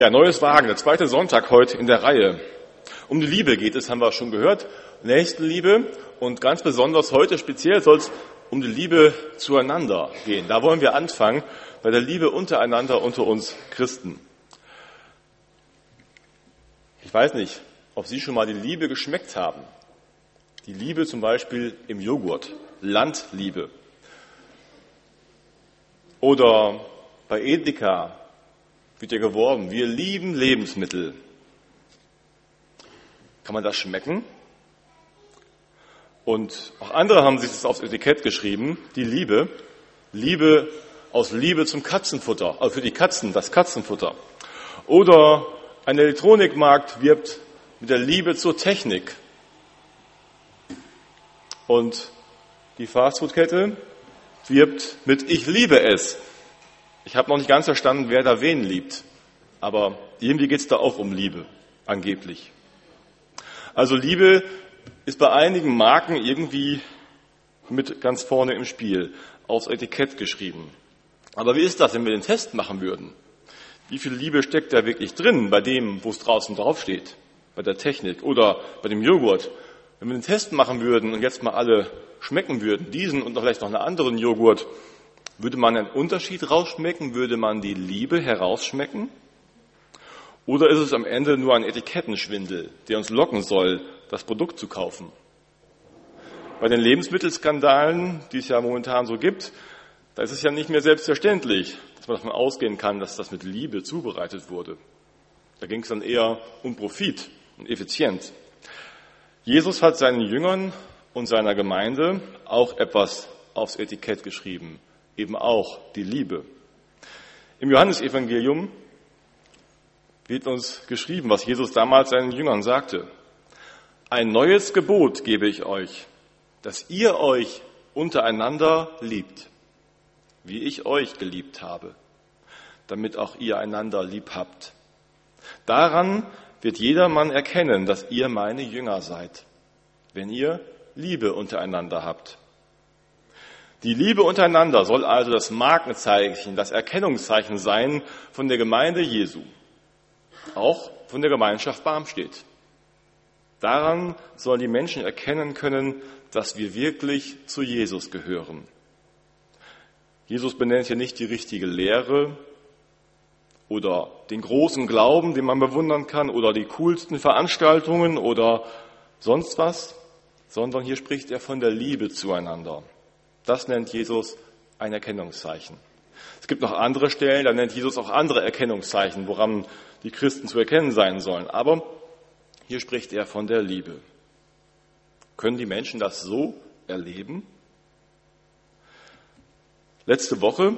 Ja, neues Wagen, der zweite Sonntag heute in der Reihe. Um die Liebe geht es, haben wir schon gehört. Nächstenliebe und ganz besonders heute speziell soll es um die Liebe zueinander gehen. Da wollen wir anfangen bei der Liebe untereinander unter uns Christen. Ich weiß nicht, ob Sie schon mal die Liebe geschmeckt haben. Die Liebe zum Beispiel im Joghurt, Landliebe. Oder bei Edeka wird ja geworben, wir lieben Lebensmittel. Kann man das schmecken? Und auch andere haben sich das aufs Etikett geschrieben, die Liebe. Liebe aus Liebe zum Katzenfutter, also für die Katzen, das Katzenfutter. Oder ein Elektronikmarkt wirbt mit der Liebe zur Technik. Und die Fastfood-Kette wirbt mit Ich liebe es. Ich habe noch nicht ganz verstanden, wer da wen liebt. Aber irgendwie geht es da auch um Liebe, angeblich. Also Liebe ist bei einigen Marken irgendwie mit ganz vorne im Spiel, aufs Etikett geschrieben. Aber wie ist das, wenn wir den Test machen würden? Wie viel Liebe steckt da wirklich drin bei dem, wo es draußen draufsteht? Bei der Technik oder bei dem Joghurt? Wenn wir den Test machen würden und jetzt mal alle schmecken würden, diesen und vielleicht noch einen anderen Joghurt, würde man einen Unterschied rausschmecken? Würde man die Liebe herausschmecken? Oder ist es am Ende nur ein Etikettenschwindel, der uns locken soll, das Produkt zu kaufen? Bei den Lebensmittelskandalen, die es ja momentan so gibt, da ist es ja nicht mehr selbstverständlich, dass man davon ausgehen kann, dass das mit Liebe zubereitet wurde. Da ging es dann eher um Profit und Effizienz. Jesus hat seinen Jüngern und seiner Gemeinde auch etwas aufs Etikett geschrieben eben auch die Liebe. Im Johannesevangelium wird uns geschrieben, was Jesus damals seinen Jüngern sagte. Ein neues Gebot gebe ich euch, dass ihr euch untereinander liebt, wie ich euch geliebt habe, damit auch ihr einander lieb habt. Daran wird jedermann erkennen, dass ihr meine Jünger seid, wenn ihr Liebe untereinander habt. Die Liebe untereinander soll also das Markenzeichen, das Erkennungszeichen sein von der Gemeinde Jesu, auch von der Gemeinschaft Barmstedt. Daran sollen die Menschen erkennen können, dass wir wirklich zu Jesus gehören. Jesus benennt hier nicht die richtige Lehre oder den großen Glauben, den man bewundern kann, oder die coolsten Veranstaltungen oder sonst was, sondern hier spricht er von der Liebe zueinander. Das nennt Jesus ein Erkennungszeichen. Es gibt noch andere Stellen, da nennt Jesus auch andere Erkennungszeichen, woran die Christen zu erkennen sein sollen. Aber hier spricht er von der Liebe. Können die Menschen das so erleben? Letzte Woche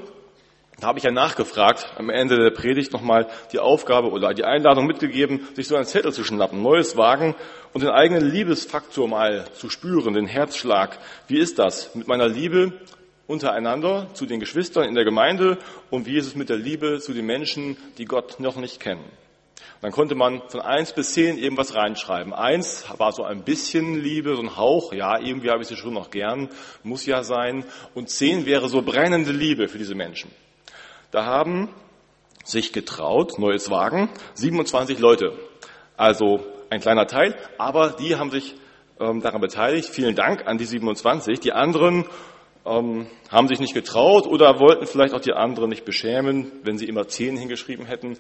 habe ich ja nachgefragt, am Ende der Predigt nochmal die Aufgabe oder die Einladung mitgegeben, sich so einen Zettel zu schnappen, neues Wagen und den eigenen Liebesfaktor mal zu spüren, den Herzschlag. Wie ist das mit meiner Liebe untereinander zu den Geschwistern in der Gemeinde und wie ist es mit der Liebe zu den Menschen, die Gott noch nicht kennen? Dann konnte man von eins bis zehn irgendwas reinschreiben. Eins war so ein bisschen Liebe, so ein Hauch, ja, irgendwie habe ich sie schon noch gern, muss ja sein. Und zehn wäre so brennende Liebe für diese Menschen. Da haben sich getraut, neues Wagen, 27 Leute. Also ein kleiner Teil, aber die haben sich ähm, daran beteiligt. Vielen Dank an die 27. Die anderen ähm, haben sich nicht getraut oder wollten vielleicht auch die anderen nicht beschämen, wenn sie immer 10 hingeschrieben hätten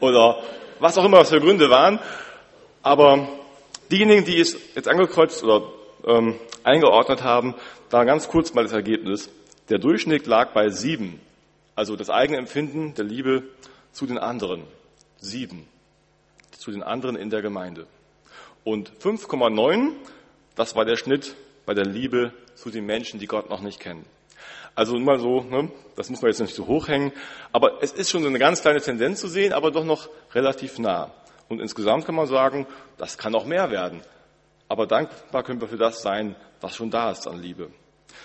oder was auch immer was für Gründe waren. Aber diejenigen, die es jetzt angekreuzt oder ähm, eingeordnet haben, da ganz kurz mal das Ergebnis. Der Durchschnitt lag bei sieben. Also das eigene Empfinden der Liebe zu den anderen. Sieben. Zu den anderen in der Gemeinde. Und 5,9, das war der Schnitt bei der Liebe zu den Menschen, die Gott noch nicht kennen. Also immer so, ne, das muss man jetzt nicht so hochhängen, aber es ist schon so eine ganz kleine Tendenz zu sehen, aber doch noch relativ nah. Und insgesamt kann man sagen, das kann auch mehr werden. Aber dankbar können wir für das sein, was schon da ist an Liebe.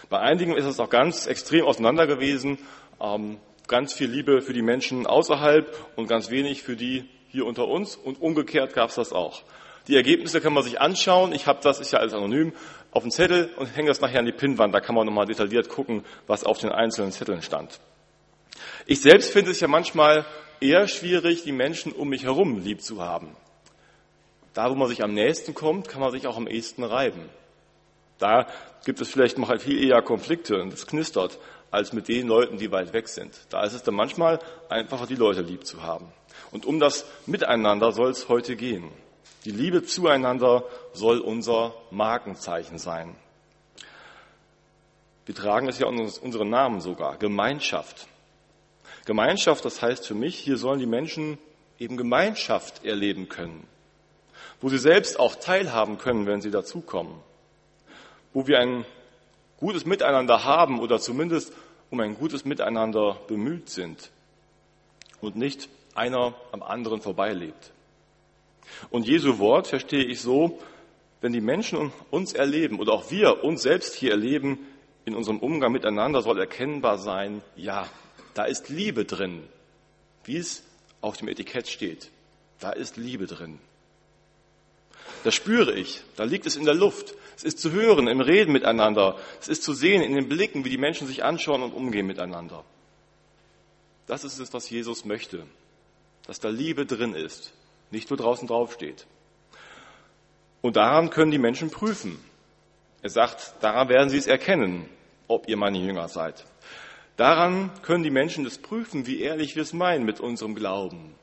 Bei einigen ist es auch ganz extrem auseinander gewesen ähm, ganz viel Liebe für die Menschen außerhalb und ganz wenig für die hier unter uns und umgekehrt gab es das auch. Die Ergebnisse kann man sich anschauen. Ich habe das, ist ja alles anonym, auf dem Zettel und hänge das nachher an die Pinnwand. Da kann man nochmal detailliert gucken, was auf den einzelnen Zetteln stand. Ich selbst finde es ja manchmal eher schwierig, die Menschen um mich herum lieb zu haben. Da, wo man sich am nächsten kommt, kann man sich auch am ehesten reiben. Da gibt es vielleicht noch viel eher Konflikte und es knistert, als mit den Leuten, die weit weg sind. Da ist es dann manchmal einfacher, die Leute lieb zu haben. Und um das Miteinander soll es heute gehen. Die Liebe zueinander soll unser Markenzeichen sein. Wir tragen es ja unseren Namen sogar, Gemeinschaft. Gemeinschaft, das heißt für mich, hier sollen die Menschen eben Gemeinschaft erleben können, wo sie selbst auch teilhaben können, wenn sie dazukommen, wo wir ein gutes Miteinander haben oder zumindest um ein gutes Miteinander bemüht sind und nicht einer am anderen vorbeilebt. Und Jesu Wort verstehe ich so, wenn die Menschen uns erleben oder auch wir uns selbst hier erleben, in unserem Umgang miteinander soll erkennbar sein, ja, da ist Liebe drin, wie es auf dem Etikett steht. Da ist Liebe drin. Das spüre ich, da liegt es in der Luft. Es ist zu hören im Reden miteinander. Es ist zu sehen in den Blicken, wie die Menschen sich anschauen und umgehen miteinander. Das ist es, was Jesus möchte, dass da Liebe drin ist, nicht nur draußen draufsteht. Und daran können die Menschen prüfen. Er sagt, daran werden sie es erkennen, ob ihr meine Jünger seid. Daran können die Menschen das prüfen, wie ehrlich wir es meinen mit unserem Glauben.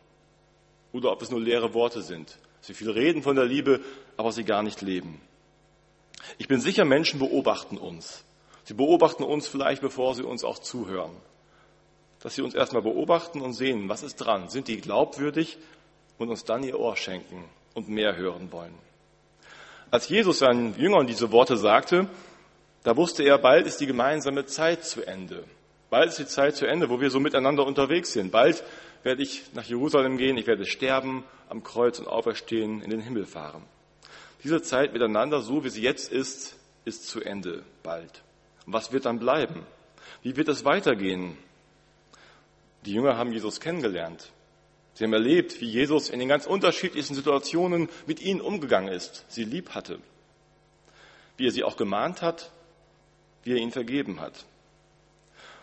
Oder ob es nur leere Worte sind. Sie viel reden von der Liebe, aber sie gar nicht leben. Ich bin sicher, Menschen beobachten uns. Sie beobachten uns vielleicht, bevor sie uns auch zuhören. Dass sie uns erstmal beobachten und sehen, was ist dran? Sind die glaubwürdig? Und uns dann ihr Ohr schenken und mehr hören wollen. Als Jesus seinen Jüngern diese Worte sagte, da wusste er, bald ist die gemeinsame Zeit zu Ende. Bald ist die Zeit zu Ende, wo wir so miteinander unterwegs sind. Bald werde ich nach Jerusalem gehen, ich werde sterben am Kreuz und auferstehen, in den Himmel fahren. Diese Zeit miteinander, so wie sie jetzt ist, ist zu Ende bald. Was wird dann bleiben? Wie wird es weitergehen? Die Jünger haben Jesus kennengelernt. Sie haben erlebt, wie Jesus in den ganz unterschiedlichsten Situationen mit ihnen umgegangen ist, sie lieb hatte, wie er sie auch gemahnt hat wie er ihnen vergeben hat.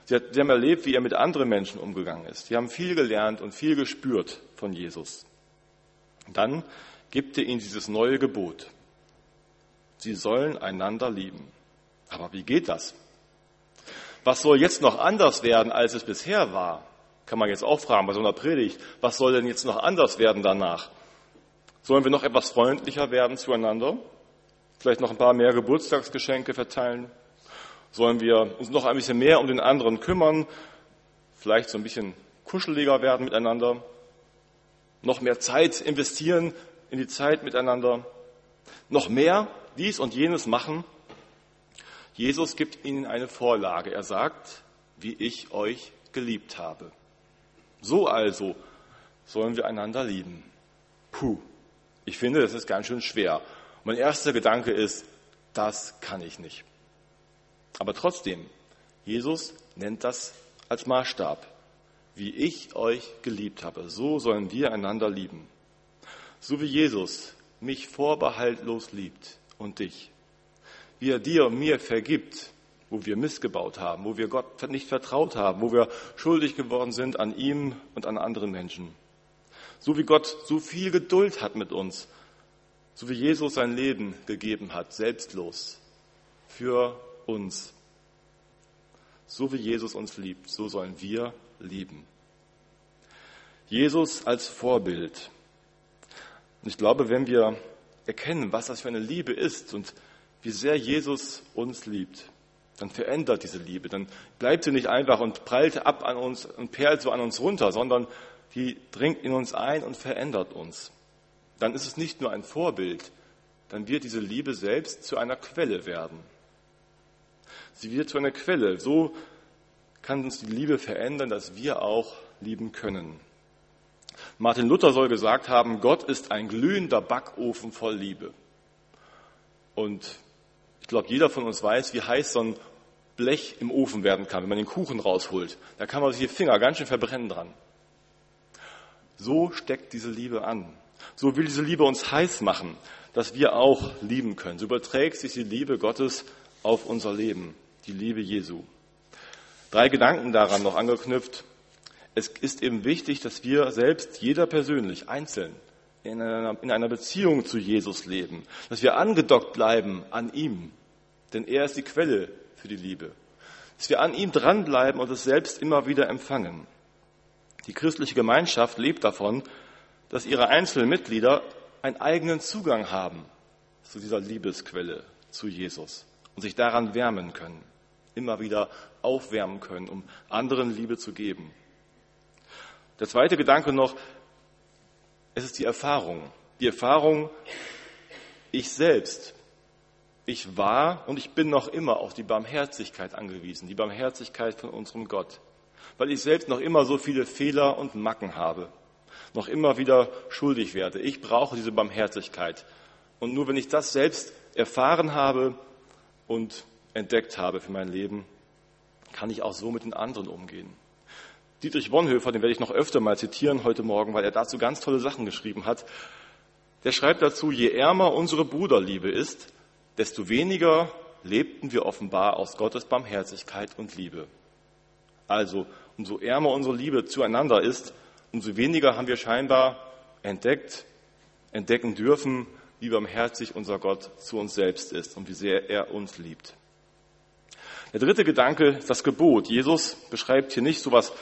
Sie, haben erlebt, wie er mit anderen Menschen umgegangen ist. Sie haben viel gelernt und viel gespürt von Jesus. Dann gibt er ihnen dieses neue Gebot. Sie sollen einander lieben. Aber wie geht das? Was soll jetzt noch anders werden, als es bisher war? Kann man jetzt auch fragen bei so einer Predigt. Was soll denn jetzt noch anders werden danach? Sollen wir noch etwas freundlicher werden zueinander? Vielleicht noch ein paar mehr Geburtstagsgeschenke verteilen? Sollen wir uns noch ein bisschen mehr um den anderen kümmern? Vielleicht so ein bisschen kuscheliger werden miteinander? Noch mehr Zeit investieren in die Zeit miteinander? Noch mehr dies und jenes machen? Jesus gibt ihnen eine Vorlage. Er sagt, wie ich euch geliebt habe. So also sollen wir einander lieben. Puh, ich finde, das ist ganz schön schwer. Mein erster Gedanke ist, das kann ich nicht. Aber trotzdem, Jesus nennt das als Maßstab. Wie ich euch geliebt habe, so sollen wir einander lieben. So wie Jesus mich vorbehaltlos liebt und dich. Wie er dir und mir vergibt, wo wir missgebaut haben, wo wir Gott nicht vertraut haben, wo wir schuldig geworden sind an ihm und an anderen Menschen. So wie Gott so viel Geduld hat mit uns, so wie Jesus sein Leben gegeben hat, selbstlos, für uns. So wie Jesus uns liebt, so sollen wir lieben. Jesus als Vorbild. Und ich glaube, wenn wir erkennen, was das für eine Liebe ist und wie sehr Jesus uns liebt, dann verändert diese Liebe. Dann bleibt sie nicht einfach und prallt ab an uns und perlt so an uns runter, sondern die dringt in uns ein und verändert uns. Dann ist es nicht nur ein Vorbild, dann wird diese Liebe selbst zu einer Quelle werden. Sie wird zu einer Quelle. So kann uns die Liebe verändern, dass wir auch lieben können. Martin Luther soll gesagt haben, Gott ist ein glühender Backofen voll Liebe. Und ich glaube, jeder von uns weiß, wie heiß so ein Blech im Ofen werden kann, wenn man den Kuchen rausholt. Da kann man sich die Finger ganz schön verbrennen dran. So steckt diese Liebe an. So will diese Liebe uns heiß machen, dass wir auch lieben können. So überträgt sich die Liebe Gottes auf unser Leben, die Liebe Jesu. Drei Gedanken daran noch angeknüpft. Es ist eben wichtig, dass wir selbst, jeder persönlich, einzeln, in einer, in einer Beziehung zu Jesus leben, dass wir angedockt bleiben an ihm, denn er ist die Quelle für die Liebe, dass wir an ihm dranbleiben und es selbst immer wieder empfangen. Die christliche Gemeinschaft lebt davon, dass ihre einzelnen Mitglieder einen eigenen Zugang haben zu dieser Liebesquelle, zu Jesus und sich daran wärmen können, immer wieder aufwärmen können, um anderen Liebe zu geben. Der zweite Gedanke noch, es ist die Erfahrung. Die Erfahrung, ich selbst, ich war und ich bin noch immer auf die Barmherzigkeit angewiesen, die Barmherzigkeit von unserem Gott, weil ich selbst noch immer so viele Fehler und Macken habe, noch immer wieder schuldig werde. Ich brauche diese Barmherzigkeit. Und nur wenn ich das selbst erfahren habe und entdeckt habe für mein Leben, kann ich auch so mit den anderen umgehen. Dietrich Bonhoeffer, den werde ich noch öfter mal zitieren heute Morgen, weil er dazu ganz tolle Sachen geschrieben hat. Der schreibt dazu, je ärmer unsere Bruderliebe ist, desto weniger lebten wir offenbar aus Gottes Barmherzigkeit und Liebe. Also, umso ärmer unsere Liebe zueinander ist, umso weniger haben wir scheinbar entdeckt, entdecken dürfen, wie barmherzig unser Gott zu uns selbst ist und wie sehr er uns liebt. Der dritte Gedanke das Gebot. Jesus beschreibt hier nicht so etwas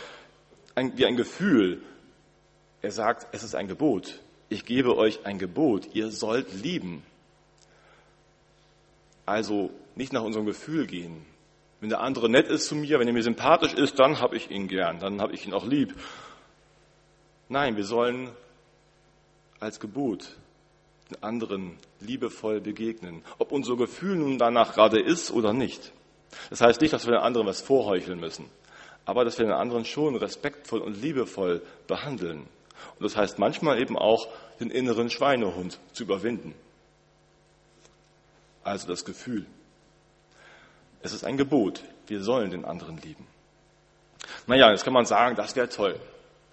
wie ein Gefühl. Er sagt, es ist ein Gebot. Ich gebe euch ein Gebot. Ihr sollt lieben. Also nicht nach unserem Gefühl gehen. Wenn der andere nett ist zu mir, wenn er mir sympathisch ist, dann habe ich ihn gern, dann habe ich ihn auch lieb. Nein, wir sollen als Gebot den anderen liebevoll begegnen, ob unser Gefühl nun danach gerade ist oder nicht. Das heißt nicht, dass wir den anderen was vorheucheln müssen, aber dass wir den anderen schon respektvoll und liebevoll behandeln. Und das heißt manchmal eben auch, den inneren Schweinehund zu überwinden. Also das Gefühl. Es ist ein Gebot. Wir sollen den anderen lieben. Naja, jetzt kann man sagen, das wäre toll.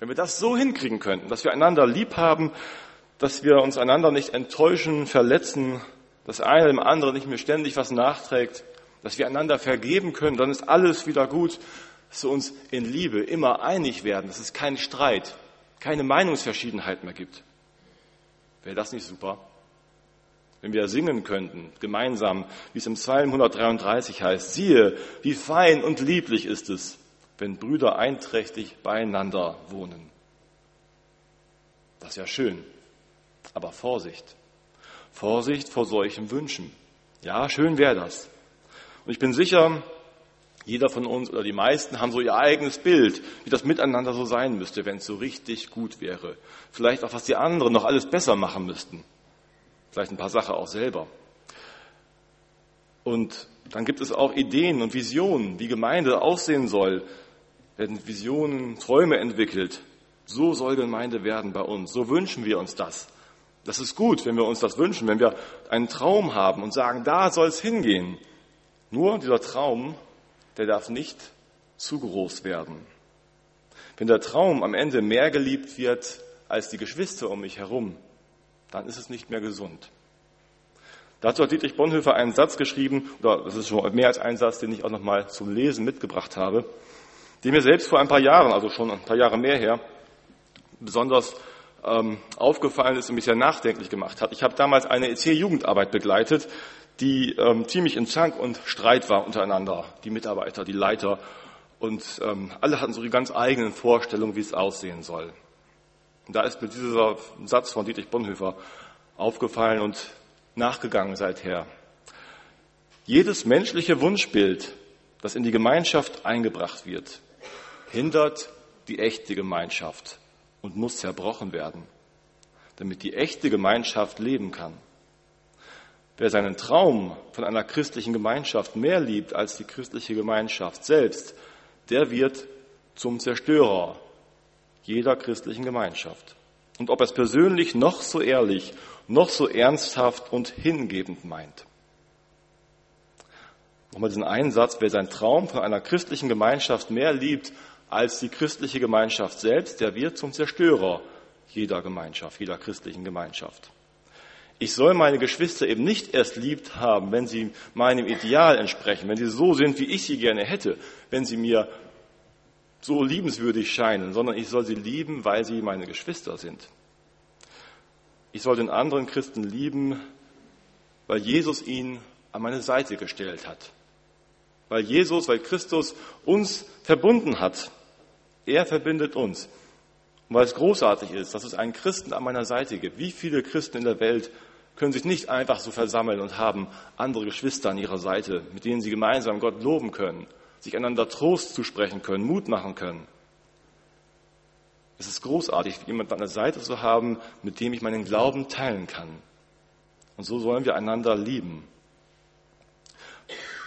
Wenn wir das so hinkriegen könnten, dass wir einander lieb haben, dass wir uns einander nicht enttäuschen, verletzen, dass einer dem anderen nicht mehr ständig was nachträgt, dass wir einander vergeben können, dann ist alles wieder gut, dass wir uns in Liebe immer einig werden, dass es keinen Streit, keine Meinungsverschiedenheit mehr gibt. Wäre das nicht super? Wenn wir singen könnten, gemeinsam, wie es im Psalm 133 heißt, siehe, wie fein und lieblich ist es, wenn Brüder einträchtig beieinander wohnen. Das ist ja schön. Aber Vorsicht. Vorsicht vor solchen Wünschen. Ja, schön wäre das. Und ich bin sicher, jeder von uns oder die meisten haben so ihr eigenes Bild, wie das miteinander so sein müsste, wenn es so richtig gut wäre. Vielleicht auch, was die anderen noch alles besser machen müssten. Vielleicht ein paar Sachen auch selber. Und dann gibt es auch Ideen und Visionen, wie Gemeinde aussehen soll. Werden Visionen, Träume entwickelt. So soll Gemeinde werden bei uns. So wünschen wir uns das. Das ist gut, wenn wir uns das wünschen, wenn wir einen Traum haben und sagen, da soll es hingehen. Nur dieser Traum, der darf nicht zu groß werden. Wenn der Traum am Ende mehr geliebt wird als die Geschwister um mich herum, dann ist es nicht mehr gesund. Dazu hat Dietrich Bonhoeffer einen Satz geschrieben, oder das ist schon mehr als ein Satz, den ich auch nochmal zum Lesen mitgebracht habe, den mir selbst vor ein paar Jahren, also schon ein paar Jahre mehr her, besonders ähm, aufgefallen ist und mich sehr nachdenklich gemacht hat. Ich habe damals eine EC-Jugendarbeit begleitet, die ähm, ziemlich in Zank und Streit war untereinander, die Mitarbeiter, die Leiter. Und ähm, alle hatten so ihre ganz eigenen Vorstellungen, wie es aussehen soll. Und da ist mir dieser Satz von Dietrich Bonhoeffer aufgefallen und nachgegangen seither. Jedes menschliche Wunschbild, das in die Gemeinschaft eingebracht wird, hindert die echte Gemeinschaft und muss zerbrochen werden, damit die echte Gemeinschaft leben kann. Wer seinen Traum von einer christlichen Gemeinschaft mehr liebt als die christliche Gemeinschaft selbst, der wird zum Zerstörer jeder christlichen Gemeinschaft. Und ob er es persönlich noch so ehrlich, noch so ernsthaft und hingebend meint. Nochmal diesen einen Satz, wer seinen Traum von einer christlichen Gemeinschaft mehr liebt als die christliche Gemeinschaft selbst, der wird zum Zerstörer jeder Gemeinschaft, jeder christlichen Gemeinschaft. Ich soll meine Geschwister eben nicht erst liebt haben, wenn sie meinem Ideal entsprechen, wenn sie so sind, wie ich sie gerne hätte, wenn sie mir so liebenswürdig scheinen, sondern ich soll sie lieben, weil sie meine Geschwister sind. Ich soll den anderen Christen lieben, weil Jesus ihn an meine Seite gestellt hat. Weil Jesus, weil Christus uns verbunden hat. Er verbindet uns. Und weil es großartig ist, dass es einen Christen an meiner Seite gibt. Wie viele Christen in der Welt können sich nicht einfach so versammeln und haben andere Geschwister an ihrer Seite, mit denen sie gemeinsam Gott loben können, sich einander Trost zusprechen können, Mut machen können. Es ist großartig, jemanden an der Seite zu haben, mit dem ich meinen Glauben teilen kann. Und so sollen wir einander lieben.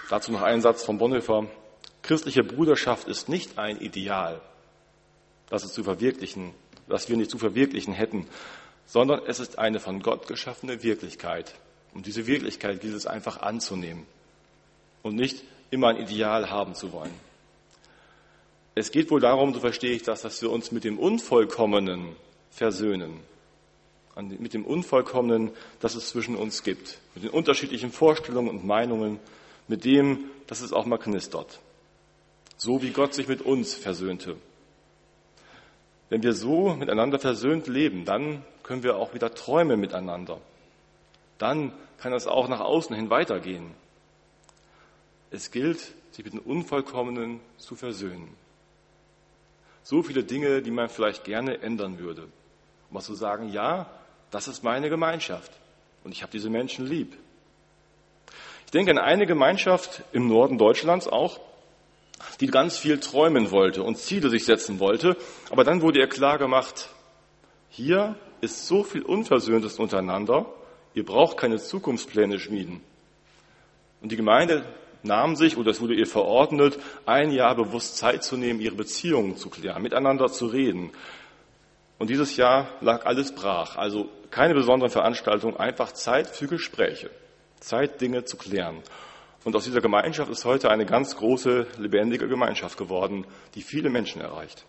Dazu noch ein Satz von Bonhoeffer. Christliche Bruderschaft ist nicht ein Ideal, das, es zu verwirklichen, das wir nicht zu verwirklichen hätten, sondern es ist eine von Gott geschaffene Wirklichkeit. Und diese Wirklichkeit gilt es einfach anzunehmen und nicht immer ein Ideal haben zu wollen. Es geht wohl darum, so verstehe ich das, dass wir uns mit dem Unvollkommenen versöhnen. Mit dem Unvollkommenen, das es zwischen uns gibt. Mit den unterschiedlichen Vorstellungen und Meinungen. Mit dem, dass es auch mal knistert. So wie Gott sich mit uns versöhnte. Wenn wir so miteinander versöhnt leben, dann können wir auch wieder träumen miteinander. Dann kann es auch nach außen hin weitergehen. Es gilt, sich mit den Unvollkommenen zu versöhnen. So viele Dinge, die man vielleicht gerne ändern würde. Um mal zu sagen, ja, das ist meine Gemeinschaft und ich habe diese Menschen lieb. Ich denke an eine Gemeinschaft im Norden Deutschlands auch, die ganz viel träumen wollte und Ziele sich setzen wollte, aber dann wurde ihr klar gemacht, hier ist so viel Unversöhntes untereinander, ihr braucht keine Zukunftspläne schmieden. Und die Gemeinde nahm sich, oder es wurde ihr verordnet, ein Jahr bewusst Zeit zu nehmen, ihre Beziehungen zu klären, miteinander zu reden. Und dieses Jahr lag alles brach. Also keine besonderen Veranstaltungen, einfach Zeit für Gespräche. Zeit, Dinge zu klären. Und aus dieser Gemeinschaft ist heute eine ganz große, lebendige Gemeinschaft geworden, die viele Menschen erreicht.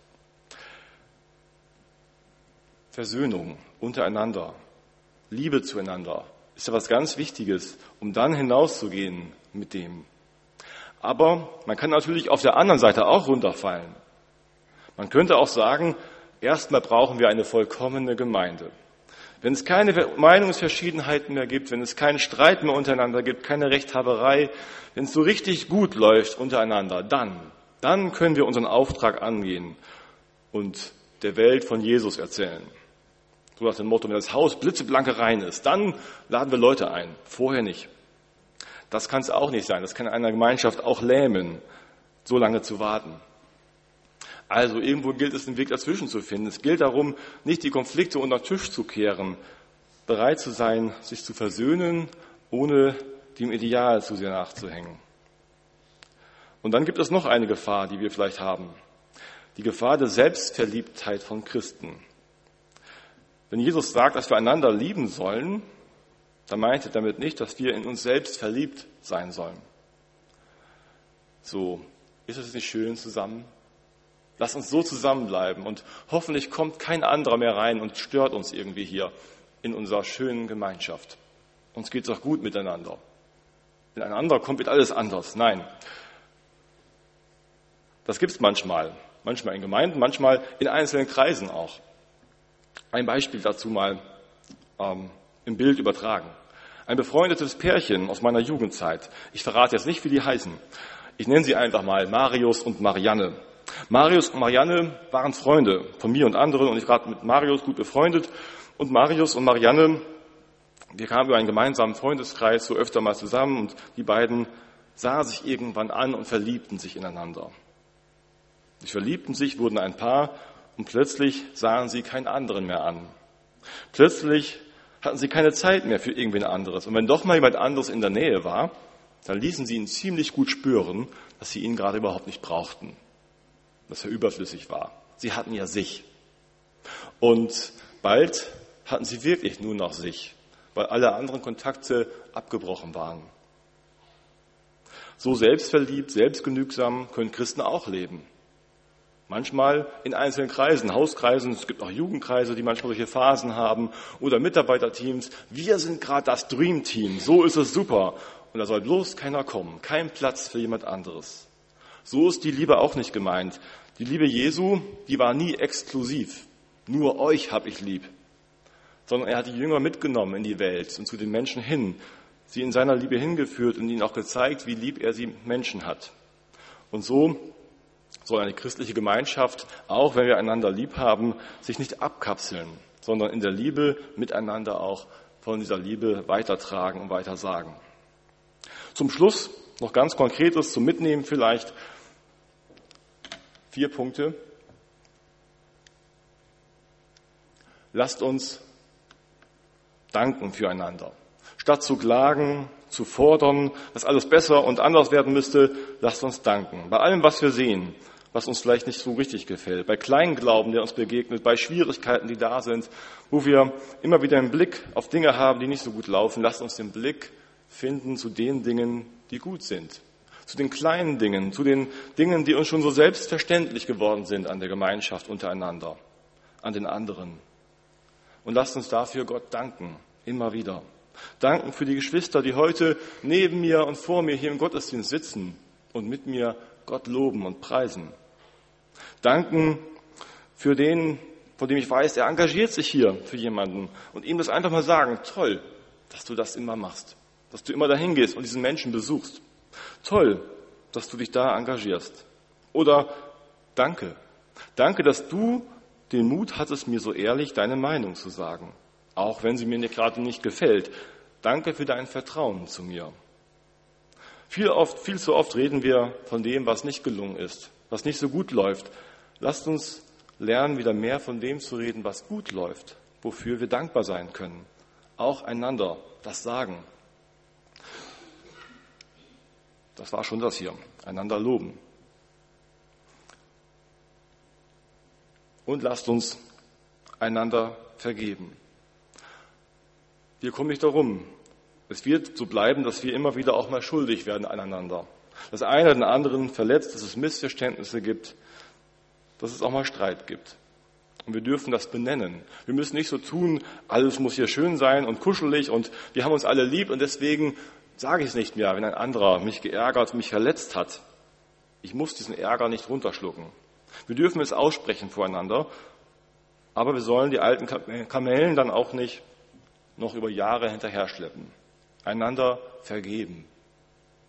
Versöhnung untereinander, Liebe zueinander ist ja was ganz Wichtiges, um dann hinauszugehen mit dem. Aber man kann natürlich auf der anderen Seite auch runterfallen. Man könnte auch sagen, erstmal brauchen wir eine vollkommene Gemeinde. Wenn es keine Meinungsverschiedenheiten mehr gibt, wenn es keinen Streit mehr untereinander gibt, keine Rechthaberei, wenn es so richtig gut läuft untereinander, dann, dann können wir unseren Auftrag angehen und der Welt von Jesus erzählen. So nach dem Motto, wenn das Haus blitzeblanke rein ist, dann laden wir Leute ein, vorher nicht. Das kann es auch nicht sein. Das kann einer Gemeinschaft auch lähmen, so lange zu warten. Also irgendwo gilt es, einen Weg dazwischen zu finden. Es gilt darum, nicht die Konflikte unter den Tisch zu kehren, bereit zu sein, sich zu versöhnen, ohne dem Ideal zu sehr nachzuhängen. Und dann gibt es noch eine Gefahr, die wir vielleicht haben. Die Gefahr der Selbstverliebtheit von Christen. Wenn Jesus sagt, dass wir einander lieben sollen, dann meint er damit nicht, dass wir in uns selbst verliebt sein sollen. So, ist es nicht schön zusammen? Lass uns so zusammenbleiben und hoffentlich kommt kein anderer mehr rein und stört uns irgendwie hier in unserer schönen Gemeinschaft. Uns geht es auch gut miteinander. Wenn ein anderer kommt, wird alles anders. Nein. Das gibt es manchmal. Manchmal in Gemeinden, manchmal in einzelnen Kreisen auch. Ein Beispiel dazu mal ähm, im Bild übertragen. Ein befreundetes Pärchen aus meiner Jugendzeit. Ich verrate jetzt nicht, wie die heißen. Ich nenne sie einfach mal Marius und Marianne. Marius und Marianne waren Freunde von mir und anderen und ich war mit Marius gut befreundet. Und Marius und Marianne, wir kamen über einen gemeinsamen Freundeskreis so öfter mal zusammen und die beiden sahen sich irgendwann an und verliebten sich ineinander. Sie verliebten sich, wurden ein Paar und plötzlich sahen sie keinen anderen mehr an. Plötzlich hatten sie keine Zeit mehr für irgendwen anderes. Und wenn doch mal jemand anderes in der Nähe war, dann ließen sie ihn ziemlich gut spüren, dass sie ihn gerade überhaupt nicht brauchten dass er überflüssig war. Sie hatten ja sich. Und bald hatten sie wirklich nur noch sich, weil alle anderen Kontakte abgebrochen waren. So selbstverliebt, selbstgenügsam können Christen auch leben. Manchmal in einzelnen Kreisen, Hauskreisen, es gibt auch Jugendkreise, die manchmal solche Phasen haben oder Mitarbeiterteams. Wir sind gerade das Dream Team, so ist es super. Und da soll bloß keiner kommen, kein Platz für jemand anderes. So ist die Liebe auch nicht gemeint. Die Liebe Jesu, die war nie exklusiv. Nur euch habe ich lieb. Sondern er hat die Jünger mitgenommen in die Welt und zu den Menschen hin, sie in seiner Liebe hingeführt und ihnen auch gezeigt, wie lieb er sie Menschen hat. Und so soll eine christliche Gemeinschaft, auch wenn wir einander lieb haben, sich nicht abkapseln, sondern in der Liebe miteinander auch von dieser Liebe weitertragen und weitersagen. Zum Schluss noch ganz Konkretes zum Mitnehmen vielleicht. Vier Punkte. Lasst uns danken füreinander. Statt zu klagen, zu fordern, dass alles besser und anders werden müsste, lasst uns danken. Bei allem, was wir sehen, was uns vielleicht nicht so richtig gefällt, bei Kleinglauben, der uns begegnet, bei Schwierigkeiten, die da sind, wo wir immer wieder einen Blick auf Dinge haben, die nicht so gut laufen, lasst uns den Blick finden zu den Dingen, die gut sind. Zu den kleinen Dingen, zu den Dingen, die uns schon so selbstverständlich geworden sind an der Gemeinschaft untereinander, an den anderen. Und lasst uns dafür Gott danken, immer wieder. Danken für die Geschwister, die heute neben mir und vor mir hier im Gottesdienst sitzen und mit mir Gott loben und preisen. Danken für den, von dem ich weiß, er engagiert sich hier für jemanden und ihm das einfach mal sagen, toll, dass du das immer machst, dass du immer dahin gehst und diesen Menschen besuchst. Toll, dass du dich da engagierst. Oder danke. Danke, dass du den Mut hattest, mir so ehrlich deine Meinung zu sagen, auch wenn sie mir gerade nicht gefällt. Danke für dein Vertrauen zu mir. Viel, oft, viel zu oft reden wir von dem, was nicht gelungen ist, was nicht so gut läuft. Lasst uns lernen, wieder mehr von dem zu reden, was gut läuft, wofür wir dankbar sein können. Auch einander das sagen. Das war schon das hier. Einander loben. Und lasst uns einander vergeben. Wir kommen nicht darum. Es wird so bleiben, dass wir immer wieder auch mal schuldig werden aneinander. Dass einer den anderen verletzt, dass es Missverständnisse gibt, dass es auch mal Streit gibt. Und wir dürfen das benennen. Wir müssen nicht so tun, alles muss hier schön sein und kuschelig und wir haben uns alle lieb und deswegen sage ich es nicht mehr, wenn ein anderer mich geärgert, mich verletzt hat. Ich muss diesen Ärger nicht runterschlucken. Wir dürfen es aussprechen voreinander, aber wir sollen die alten Kamellen dann auch nicht noch über Jahre hinterher schleppen. Einander vergeben.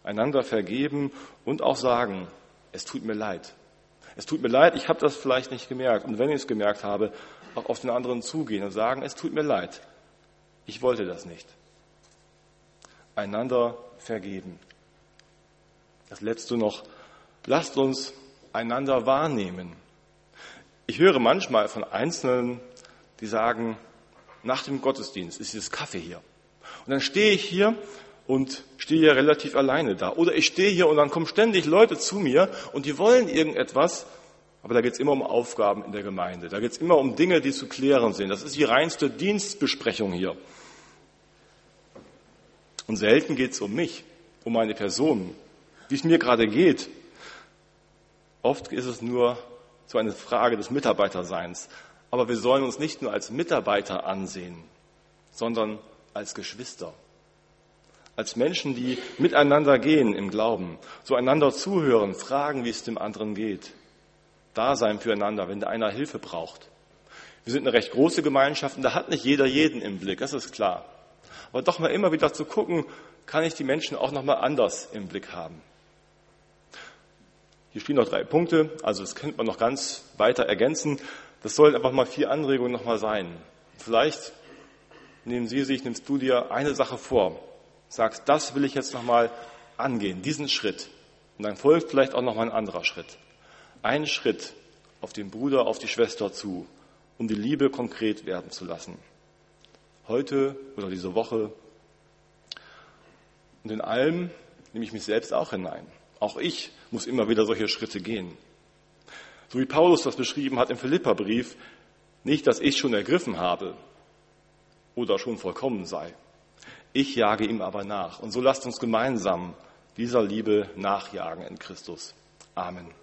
Einander vergeben und auch sagen, es tut mir leid. Es tut mir leid, ich habe das vielleicht nicht gemerkt. Und wenn ich es gemerkt habe, auch auf den anderen zugehen und sagen, es tut mir leid. Ich wollte das nicht einander vergeben. Das letzte noch, lasst uns einander wahrnehmen. Ich höre manchmal von Einzelnen, die sagen, nach dem Gottesdienst ist dieses Kaffee hier. Und dann stehe ich hier und stehe hier relativ alleine da. Oder ich stehe hier und dann kommen ständig Leute zu mir und die wollen irgendetwas, aber da geht es immer um Aufgaben in der Gemeinde. Da geht es immer um Dinge, die zu klären sind. Das ist die reinste Dienstbesprechung hier. Und selten geht es um mich, um meine Person, wie es mir gerade geht. Oft ist es nur so eine Frage des Mitarbeiterseins. Aber wir sollen uns nicht nur als Mitarbeiter ansehen, sondern als Geschwister. Als Menschen, die miteinander gehen im Glauben, so einander zuhören, fragen, wie es dem anderen geht. Da sein füreinander, wenn der einer Hilfe braucht. Wir sind eine recht große Gemeinschaft und da hat nicht jeder jeden im Blick, das ist klar aber doch mal immer wieder zu gucken, kann ich die Menschen auch noch mal anders im Blick haben. Hier stehen noch drei Punkte, also das könnte man noch ganz weiter ergänzen. Das sollen einfach mal vier Anregungen noch mal sein. Vielleicht nehmen Sie sich, nimmst du dir eine Sache vor, sagst, das will ich jetzt noch mal angehen, diesen Schritt. Und dann folgt vielleicht auch noch mal ein anderer Schritt. Ein Schritt auf den Bruder, auf die Schwester zu, um die Liebe konkret werden zu lassen heute oder diese Woche. Und in allem nehme ich mich selbst auch hinein. Auch ich muss immer wieder solche Schritte gehen. So wie Paulus das beschrieben hat im Philipperbrief, nicht, dass ich schon ergriffen habe oder schon vollkommen sei. Ich jage ihm aber nach. Und so lasst uns gemeinsam dieser Liebe nachjagen in Christus. Amen.